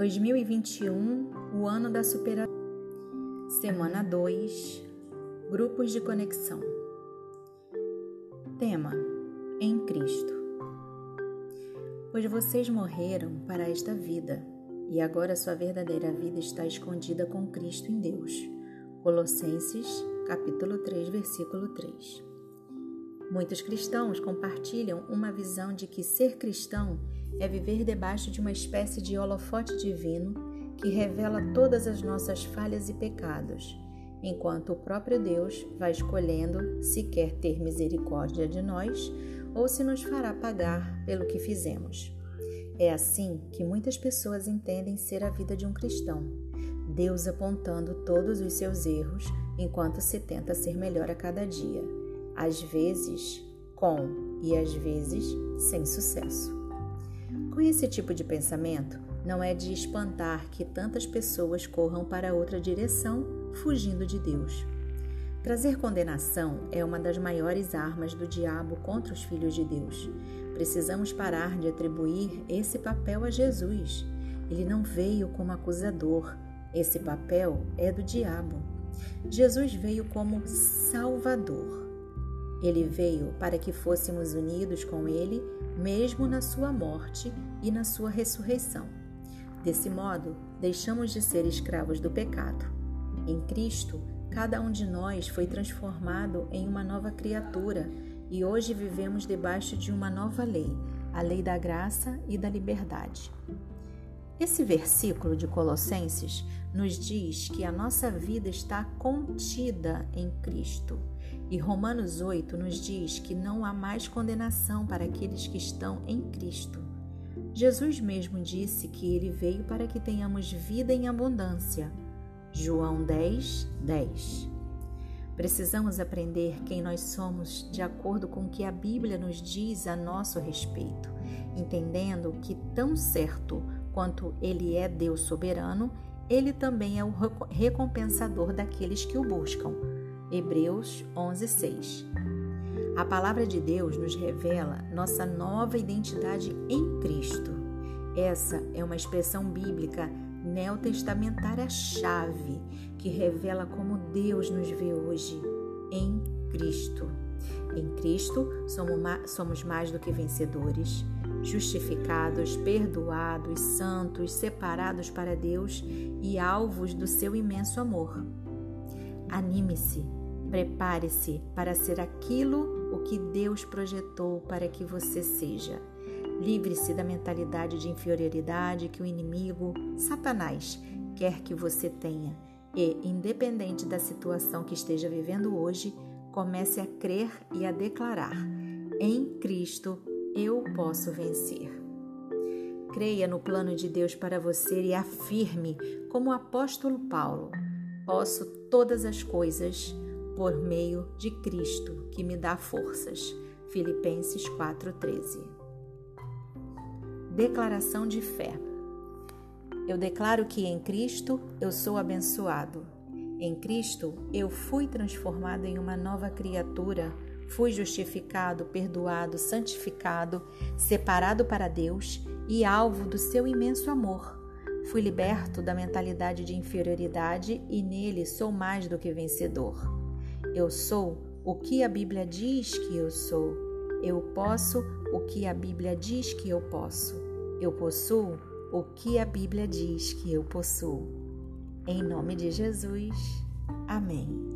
2021, o ano da superação. Semana 2, grupos de conexão. Tema: Em Cristo. Pois vocês morreram para esta vida, e agora sua verdadeira vida está escondida com Cristo em Deus. Colossenses, capítulo 3, versículo 3. Muitos cristãos compartilham uma visão de que ser cristão é viver debaixo de uma espécie de holofote divino que revela todas as nossas falhas e pecados, enquanto o próprio Deus vai escolhendo se quer ter misericórdia de nós ou se nos fará pagar pelo que fizemos. É assim que muitas pessoas entendem ser a vida de um cristão. Deus apontando todos os seus erros enquanto se tenta ser melhor a cada dia às vezes com e às vezes sem sucesso. Com esse tipo de pensamento, não é de espantar que tantas pessoas corram para outra direção, fugindo de Deus. Trazer condenação é uma das maiores armas do diabo contra os filhos de Deus. Precisamos parar de atribuir esse papel a Jesus. Ele não veio como acusador, esse papel é do diabo. Jesus veio como Salvador. Ele veio para que fôssemos unidos com Ele, mesmo na Sua morte e na Sua ressurreição. Desse modo, deixamos de ser escravos do pecado. Em Cristo, cada um de nós foi transformado em uma nova criatura e hoje vivemos debaixo de uma nova lei, a lei da graça e da liberdade. Esse versículo de Colossenses nos diz que a nossa vida está contida em Cristo. E Romanos 8 nos diz que não há mais condenação para aqueles que estão em Cristo. Jesus mesmo disse que ele veio para que tenhamos vida em abundância. João 10, 10. Precisamos aprender quem nós somos de acordo com o que a Bíblia nos diz a nosso respeito, entendendo que, tão certo quanto Ele é Deus soberano, Ele também é o recompensador daqueles que o buscam. Hebreus 11:6. A palavra de Deus nos revela nossa nova identidade em Cristo. Essa é uma expressão bíblica neotestamentária chave que revela como Deus nos vê hoje em Cristo. Em Cristo somos mais do que vencedores, justificados, perdoados, santos, separados para Deus e alvos do seu imenso amor. Anime-se Prepare-se para ser aquilo o que Deus projetou para que você seja. Livre-se da mentalidade de inferioridade que o inimigo, Satanás, quer que você tenha. E, independente da situação que esteja vivendo hoje, comece a crer e a declarar: em Cristo eu posso vencer. Creia no plano de Deus para você e afirme, como o apóstolo Paulo: posso todas as coisas por meio de Cristo, que me dá forças. Filipenses 4:13. Declaração de fé. Eu declaro que em Cristo eu sou abençoado. Em Cristo eu fui transformado em uma nova criatura, fui justificado, perdoado, santificado, separado para Deus e alvo do seu imenso amor. Fui liberto da mentalidade de inferioridade e nele sou mais do que vencedor. Eu sou o que a Bíblia diz que eu sou. Eu posso o que a Bíblia diz que eu posso. Eu possuo o que a Bíblia diz que eu possuo. Em nome de Jesus. Amém.